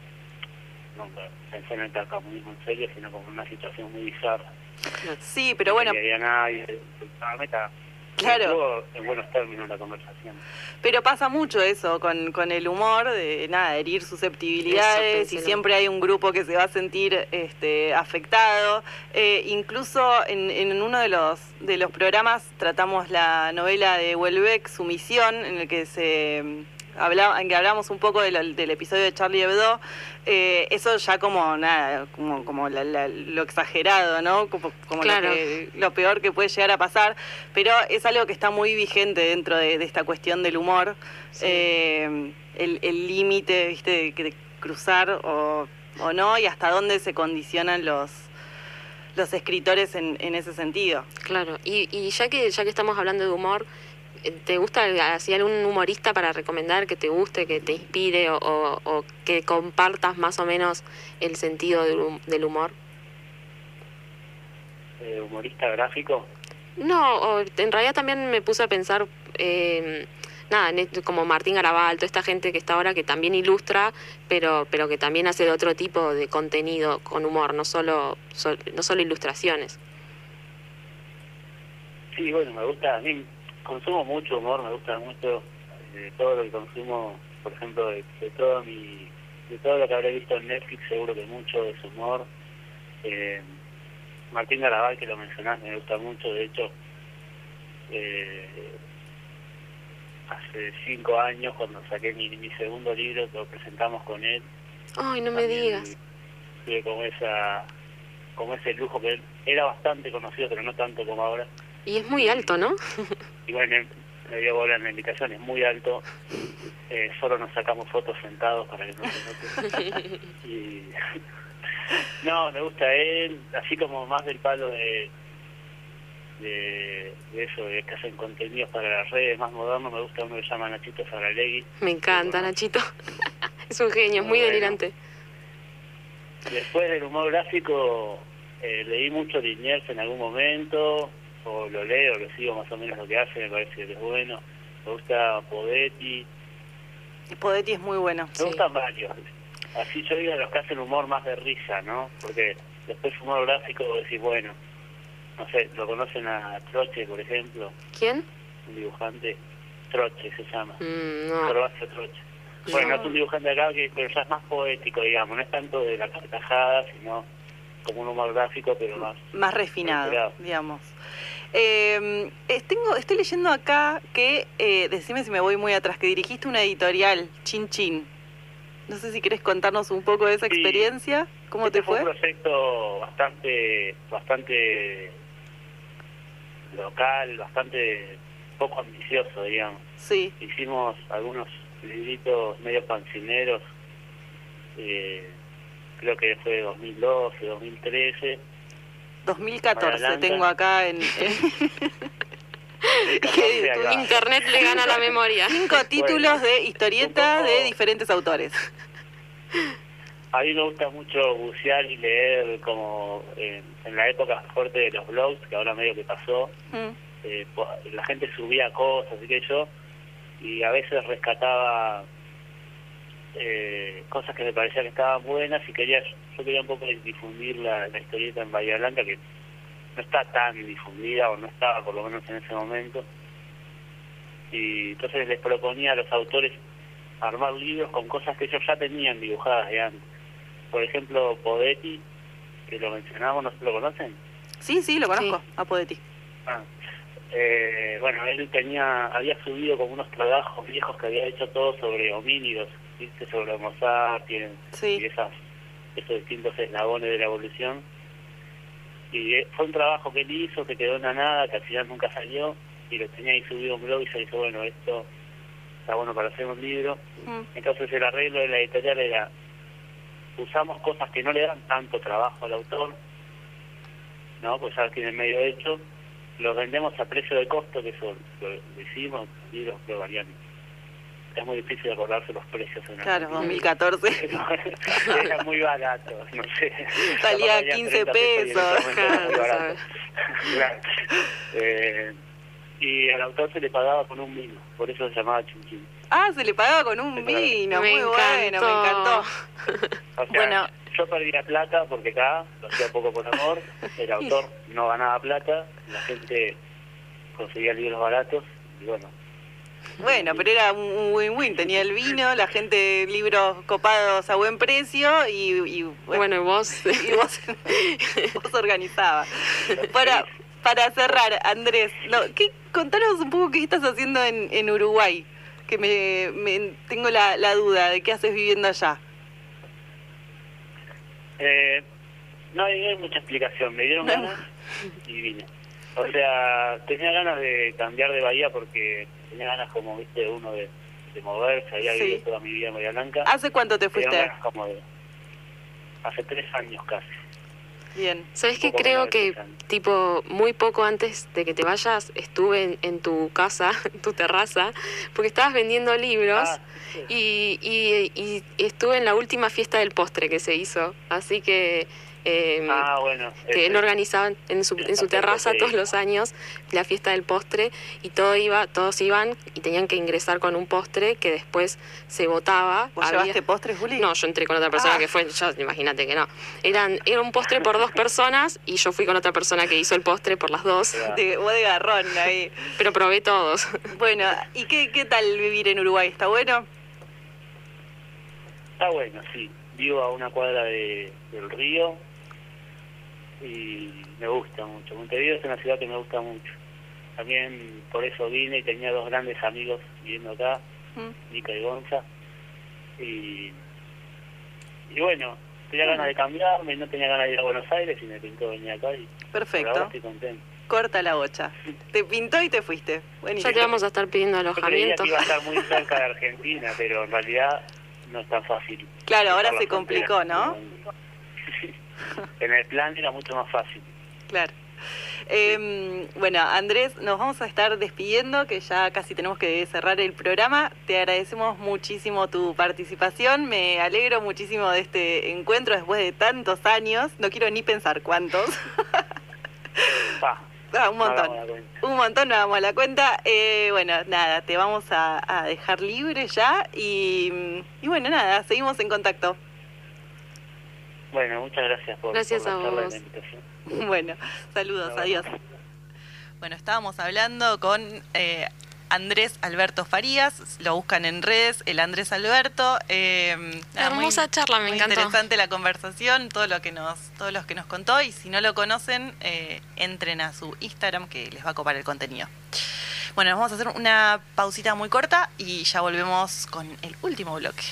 no pensé en el tartamuismo en serio, sino como una situación muy bizarra. Sí, pero bueno, No había nadie, meta. Claro. Estuvo en buenos términos la conversación. pero pasa mucho eso con, con el humor, de nada, herir susceptibilidades y siempre hay un grupo que se va a sentir este, afectado. Eh, incluso en, en uno de los, de los programas tratamos la novela de Welbeck, Su misión, en el que se habla, en que hablamos un poco del, del episodio de Charlie Hebdo. Eh, eso ya como nada, como, como la- la- lo exagerado, ¿no? Como, como lo que- lo peor que puede llegar a pasar, pero es algo que está muy vigente dentro de, de esta cuestión del humor, Sí. Eh, el el límite, viste, de, de cruzar o, o no, y hasta dónde se condicionan los los escritores en, en ese sentido. Claro, y, y ya que ya que estamos hablando de humor, ¿te gusta así algún humorista para recomendar que te guste, que te inspire o, o- o que compartas más o menos el sentido del, hum- del humor? Eh, humorista gráfico, No, o en realidad también me puse a pensar, eh, nada, como Martín Garabal, toda esta gente que está ahora que también ilustra, pero pero que también hace de otro tipo de contenido con humor, no solo sol- no solo ilustraciones. sí, bueno, me gusta, a mí consumo mucho humor, me gusta mucho eh, todo lo que consumo, por ejemplo, de, de todo mi, de todo lo que habré visto en Netflix, seguro que mucho es humor. Eh, Martín Garabal, que lo mencionaste, me gusta mucho, de hecho, eh, hace cinco años, cuando saqué mi, mi segundo libro, lo presentamos con él, Ay, no me digas. tuve como esa como ese lujo que él era bastante conocido pero no tanto como ahora Y es muy alto, ¿no? y bueno me dio bola en la invitación es muy alto eh, solo nos sacamos fotos sentados para que no se note y no me gusta él así como más del palo de de, de eso de que hacen contenidos para las redes más modernos me gusta uno que se llama Nachito Saralegui Me encanta, Nachito. es un genio, es muy Bueno. delirante. Después del humor gráfico, eh, leí mucho Liniers en algún momento, o lo leo, lo sigo más o menos lo que hace, me parece que es bueno. Me gusta Podetti, Podetti es muy bueno. me Sí. gustan varios. Así yo digo los que hacen humor más de risa, ¿no? Porque después humor gráfico vos decís, bueno, no sé, lo conocen a Troche, por ejemplo, ¿Quién? un dibujante, Troche se llama, Mm, no. Troche. Bueno, es un dibujante acá que pero ya es más poético, digamos, no es tanto de la carcajada, sino como un humor gráfico, pero más más refinado, Refinado. digamos. Eh, tengo, estoy leyendo acá que, eh, decime si me voy muy atrás, que dirigiste una editorial, Chin Chin. No sé si querés contarnos un poco de esa Sí. experiencia, ¿cómo Este te fue? un proyecto bastante, bastante local, bastante poco ambicioso, digamos. Sí, Hicimos algunos libritos medio pancineros, eh, creo que fue 2012, 2013. 2014 María Blanca. tengo acá en... Internet le gana la memoria. cinco títulos de historieta un poco- de diferentes autores. A mí me gusta mucho bucear y leer como eh, en la época fuerte de los blogs, que ahora medio que pasó, Mm, eh, la gente subía cosas y que yo, y a veces rescataba eh, cosas que me parecían que estaban buenas y quería yo quería un poco difundir la, la historieta en Bahía Blanca que no está tan difundida o no estaba por lo menos en ese momento y entonces les proponía a los autores armar libros con cosas que ellos ya tenían dibujadas de antes por ejemplo Podetti que lo mencionamos no se lo conocen Sí, sí, lo conozco, Sí. a Podetti. Ah, eh, bueno, él tenía, había subido como unos trabajos viejos que había hecho todo sobre homínidos, ¿viste? sobre Homo sapiens Sí. y esas, esos distintos eslabones de la evolución. Y eh, fue un trabajo que él hizo, que quedó en la nada, que al final nunca salió, y lo tenía ahí subido un blog y se dijo, bueno, esto está bueno para hacer un libro. Mm, Entonces el arreglo de la editorial era, usamos cosas que no le dan tanto trabajo al autor, ¿no? Pues ya lo tiene medio hecho, los vendemos a precio de costo, que eso lo decimos, libros provarianos. Es muy difícil acordarse los precios en Claro, 2014. Era muy barato, no sé. Salía 15 pesos. Claro, eh, y al autor se le pagaba con un vino, por eso se llamaba Chinchín. Ah, se le pagaba con un vino, muy bueno, me encantó. O sea, bueno, yo perdía plata porque acá lo hacía poco por amor, el autor no ganaba plata, la gente conseguía libros baratos y bueno. Bueno, pero era un win-win, tenía el vino, la gente libros copados a buen precio y, bueno, y vos y vos, vos organizabas. Para para cerrar, Andrés, no, ¿qué, contanos un poco qué estás haciendo en, en Uruguay, que me, me tengo la, la duda de qué haces viviendo allá. Eh, no, hay, mucha explicación. Me dieron ganas y vine. O sea, tenía ganas de cambiar de bahía porque tenía ganas, como viste, uno de, de moverse. Había vivido toda mi vida en Bahía Blanca. ¿Hace cuánto te fuiste? Como hace tres años casi. Bien. ¿Sabes qué? Creo que, tipo, muy poco antes de que te vayas, estuve en, tu casa, en tu terraza, porque estabas vendiendo libros ah, y, y, y estuve en la última fiesta del postre que se hizo. Así que Em, ah, bueno, que él organizaba en su, en su terraza todos los años la fiesta del postre y todo iba, todos iban y tenían que ingresar con un postre que después se votaba. ¿Vos llevaste postre, Juli? No, yo entré con otra persona ah. que fue, yo imagínate que no. Eran, era un postre por dos personas y yo fui con otra persona que hizo el postre por las dos. De, de garrón ahí. Pero probé todos. Bueno, ¿y qué, qué tal vivir en Uruguay? ¿Está bueno? Está bueno, sí. Vivo a una cuadra de, del río, y me gusta mucho. Montevideo es una ciudad que me gusta mucho. También por eso vine y tenía dos grandes amigos viviendo acá, mm. Nica y Gonza. Y, y bueno, tenía ganas de cambiarme, no tenía ganas de ir a Buenos Aires y me pintó venir acá y Perfecto. estoy contento. Corta la bocha. Te pintó y te fuiste. Ya te vamos a estar pidiendo alojamiento. Yo iba a estar muy cerca de Argentina, pero en realidad no es tan fácil. Claro, ahora se complicó, ¿no? en el plan era mucho más fácil. Claro. Eh, bueno, Andrés, nos vamos a estar despidiendo, que ya casi tenemos que cerrar el programa. Te agradecemos muchísimo tu participación. Me alegro muchísimo de este encuentro después de tantos años. No quiero ni pensar cuántos. Ah, un montón. un montón, no damos a la cuenta. Eh, bueno, nada, te vamos a, dejar libre ya. Y, y bueno, nada, seguimos en contacto. Bueno, muchas gracias por, gracias a vos. Bueno, saludos, adiós. Bueno, estábamos hablando con eh, Andrés Alberto Farías, lo buscan en redes, el Andrés Alberto. Eh, Hermosa charla, me muy interesante la conversación, todo lo que nos, todos los que nos contó y si no lo conocen, eh, entren a su Instagram que les va a copar el contenido. Bueno, vamos a hacer una pausita muy corta y ya volvemos con el último bloque.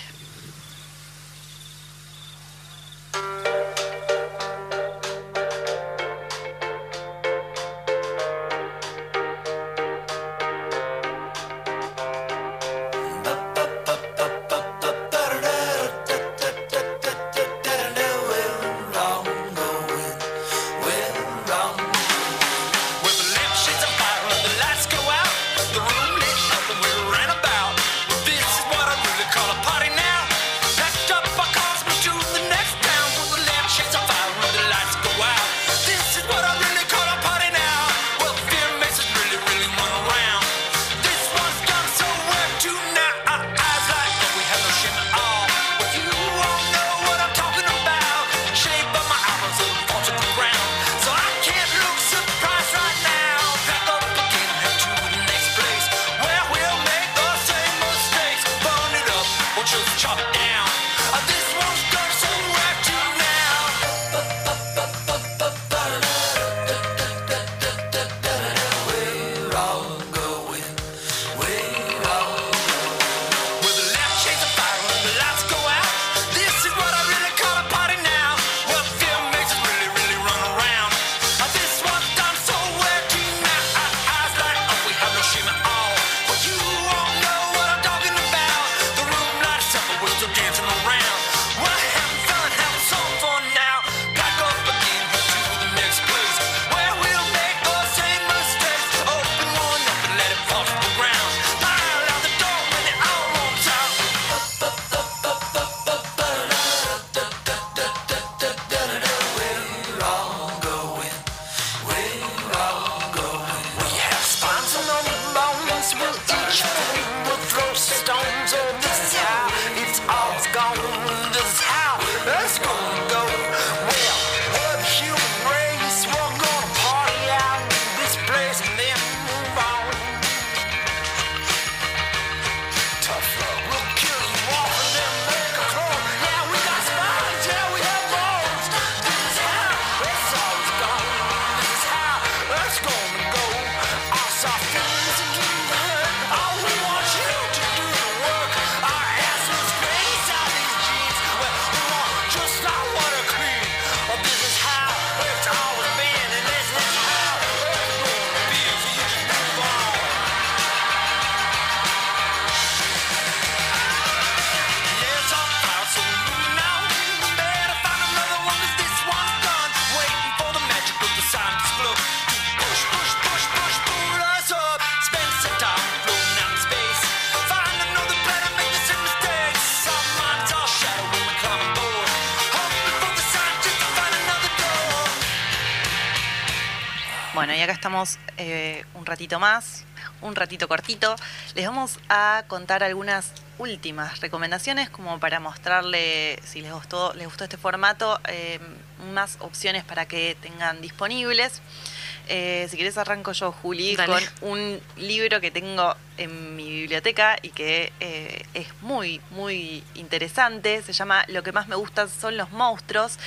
Eh, un ratito más, un ratito cortito. Les vamos a contar algunas últimas recomendaciones como para mostrarle, si les gustó, les gustó este formato, eh, más opciones para que tengan disponibles. Eh, si quieres arranco yo, Juli, con un libro que tengo en mi biblioteca y que eh, es muy, muy interesante. Se llama Lo que más me gusta son los monstruos.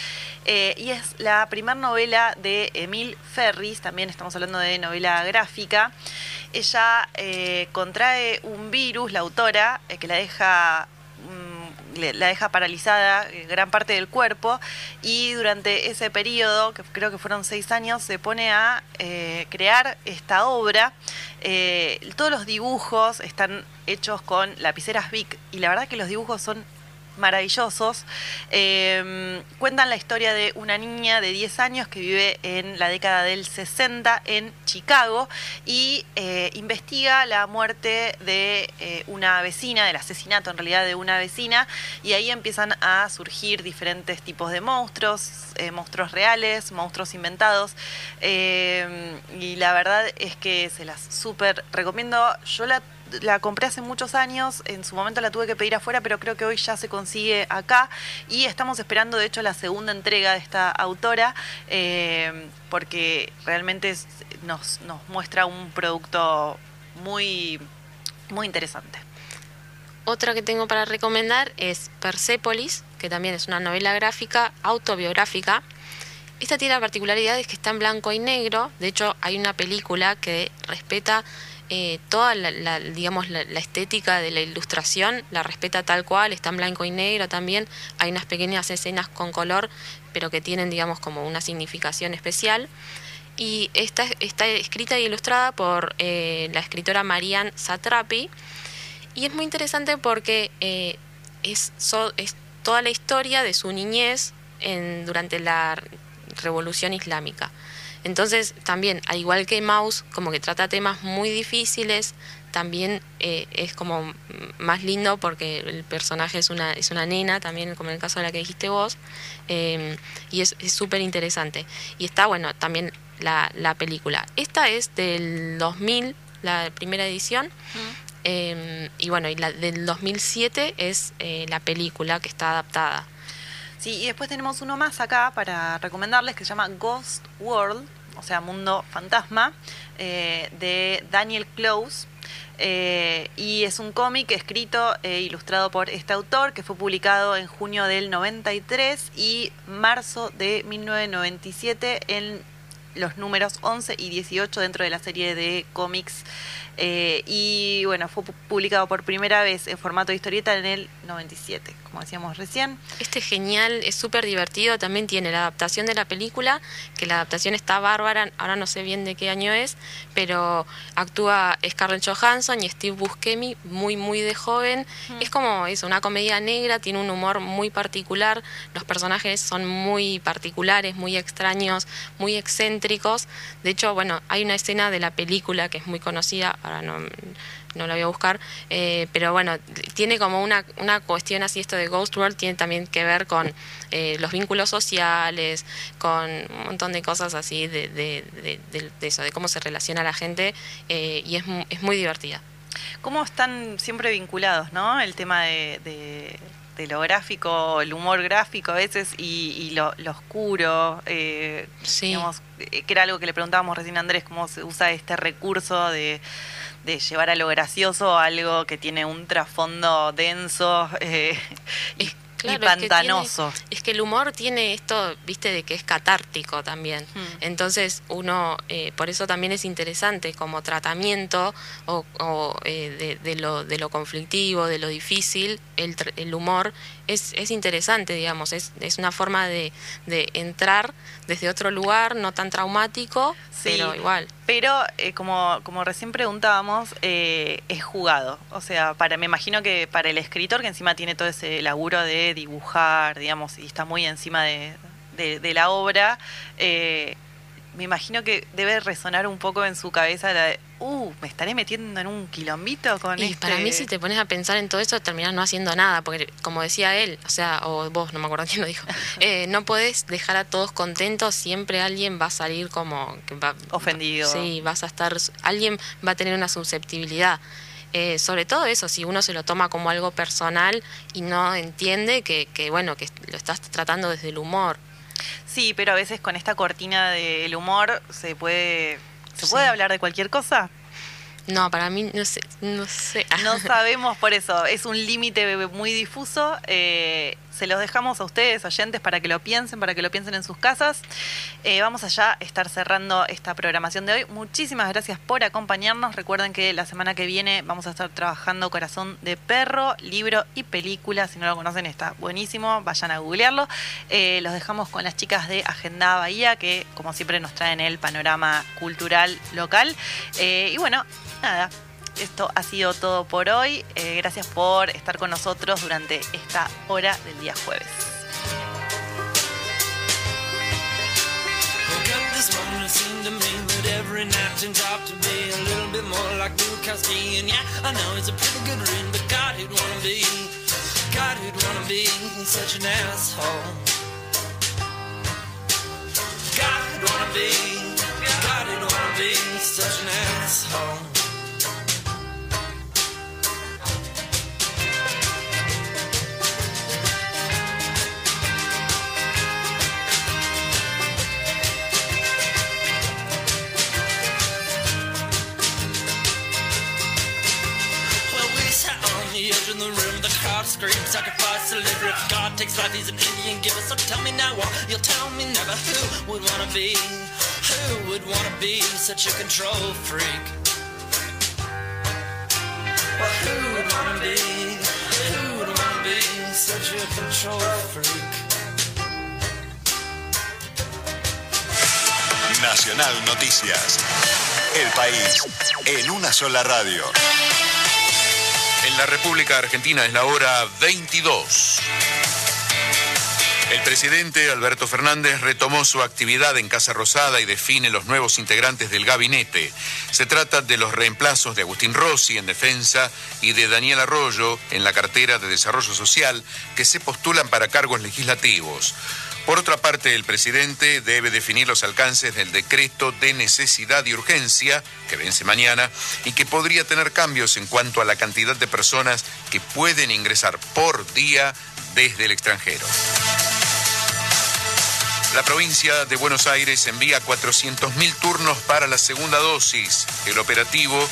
Eh, y es la primera novela de Emil Ferris, también estamos hablando de novela gráfica. Ella contrae un virus, la autora, que la deja la deja paralizada eh, gran parte del cuerpo y durante ese periodo, que creo que fueron seis años, se pone a eh, crear esta obra. Eh, todos los dibujos están hechos con lapiceras Bic y la verdad que los dibujos son maravillosos. Em, cuentan la historia de una niña de 10 años que vive en la década del 60 en Chicago y eh, investiga la muerte de eh, una vecina, del asesinato en realidad de una vecina, y ahí empiezan a surgir diferentes tipos de monstruos, eh, monstruos reales, monstruos inventados, em, y la verdad es que se las súper recomiendo. Yo la la compré hace muchos años, en su momento la tuve que pedir afuera, pero creo que hoy ya se consigue acá y estamos esperando de hecho la segunda entrega de esta autora eh, porque realmente nos, muestra un producto muy, muy interesante. Otra que tengo para recomendar es Persepolis, que también es una novela gráfica autobiográfica. Esta tiene la particularidad de que está en blanco y negro. De hecho, hay una película que respeta eh, toda la, digamos, la, estética de la ilustración la respeta tal cual, está en blanco y negro también, hay unas pequeñas escenas con color, pero que tienen, digamos, como una significación especial. Y está, está escrita y ilustrada por eh, la escritora Marianne Satrapi, y es muy interesante porque eh, es, toda la historia de su niñez durante la Revolución Islámica. Entonces, también, al igual que Mouse, como que trata temas muy difíciles, también eh, es como más lindo porque el personaje es una, es una nena, también como en el caso de la que dijiste vos, em, y es súper interesante. Y está, bueno, también la, la, película. Esta es del 2000, la primera edición. Em, y bueno, y la del 2007 es eh, la película que está adaptada. Sí, y después tenemos uno más acá para recomendarles que se llama Ghost World, o sea, Mundo Fantasma, eh, de Daniel Close. Eh, y es un cómic escrito e ilustrado por este autor que fue publicado en junio del 93 y marzo de 1997 en los números 11 y 18 dentro de la serie de cómics eh, y bueno, fue publicado por primera vez en formato de historieta en el 97, como decíamos recién. Este es genial, es súper divertido, también tiene la adaptación de la película, que la adaptación está bárbara, ahora no sé bien de qué año es, pero actúa Scarlett Johansson y Steve Buscemi, muy, muy de joven. Es como es una comedia negra, tiene un humor muy particular, los personajes son muy particulares, muy extraños, muy excéntricos. De hecho, bueno, hay una escena de la película que es muy conocida, ahora no, no la voy a buscar, eh, pero bueno, tiene como una, una cuestión así, esto de Ghost World tiene también que ver con eh, los vínculos sociales, con un montón de cosas así de, de, eso, de cómo se relaciona la gente eh, y es, es muy divertida. ¿Cómo están siempre vinculados, no? El tema de, lo gráfico, el humor gráfico a veces y, lo, oscuro. Digamos, que era algo que le preguntábamos recién a Andrés, cómo se usa este recurso de de llevar a lo gracioso algo que tiene un trasfondo denso eh, y, pantanoso. Es que, el humor tiene esto, viste, de que es catártico también. Hmm. Entonces uno, eh, por eso también es interesante como tratamiento o, eh, de, lo, de lo conflictivo, de lo difícil, el, el humor es, es interesante, digamos, es, es una forma de, de entrar desde otro lugar, no tan traumático, pero igual. Pero eh, como, recién preguntábamos, eh, es jugado. O sea, me imagino que para el escritor, que encima tiene todo ese laburo de dibujar, digamos, y está muy encima de, de, la obra, eh, me imagino que debe resonar un poco en su cabeza la de, uh, me estaré metiendo en un quilombito con y este... para mí si te pones a pensar en todo esto terminás no haciendo nada, porque como decía él, o sea, o vos, no me acuerdo quién lo dijo, eh, no podés dejar a todos contentos, siempre alguien va a salir como... que va- Ofendido. Sí, vas a estar, alguien va a tener una susceptibilidad. Eh, sobre todo eso, si uno se lo toma como algo personal y no entiende que, que, bueno, que lo estás tratando desde el humor. Sí, pero a veces con esta cortina del humor se puede... ¿Se Sí. puede hablar de cualquier cosa? No, para mí, no sé, no sé. No sabemos por eso, es un límite muy difuso. eh, se los dejamos a ustedes, oyentes, para que lo piensen, para que lo piensen en sus casas. Eh, vamos allá a estar cerrando esta programación de hoy. Muchísimas gracias por acompañarnos. Recuerden que la semana que viene vamos a estar trabajando Corazón de Perro, libro y película. Si no lo conocen, está buenísimo. Vayan a googlearlo. Eh, los dejamos con las chicas de Agenda Bahía, que como siempre nos traen el panorama cultural local. Eh, y bueno, nada, esto ha sido todo por hoy. Eh, gracias por estar con nosotros durante esta hora del día jueves. Deliver. If God takes life, he's an Indian giver. So tell me now what, you'll tell me never. Who would wanna be, who would wanna be such a control freak? Well, who would wanna be, who would wanna be such a control freak? Nacional Noticias. El país en una sola radio. En la República Argentina es la hora 22. El presidente Alberto Fernández retomó su actividad en Casa Rosada y define los nuevos integrantes del gabinete. Se trata de los reemplazos de Agustín Rossi en defensa y de Daniel Arroyo en la cartera de Desarrollo Social que se postulan para cargos legislativos. Por otra parte, el presidente debe definir los alcances del decreto de necesidad y urgencia, que vence mañana, y que podría tener cambios en cuanto a la cantidad de personas que pueden ingresar por día desde el extranjero. La provincia de Buenos Aires envía 400.000 turnos para la segunda dosis. El operativo